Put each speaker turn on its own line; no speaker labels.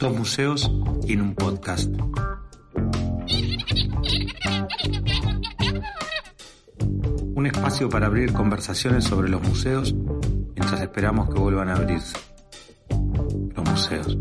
Dos museos en un podcast. Un espacio para abrir conversaciones sobre los museos mientras esperamos que vuelvan a abrirse. Los museos.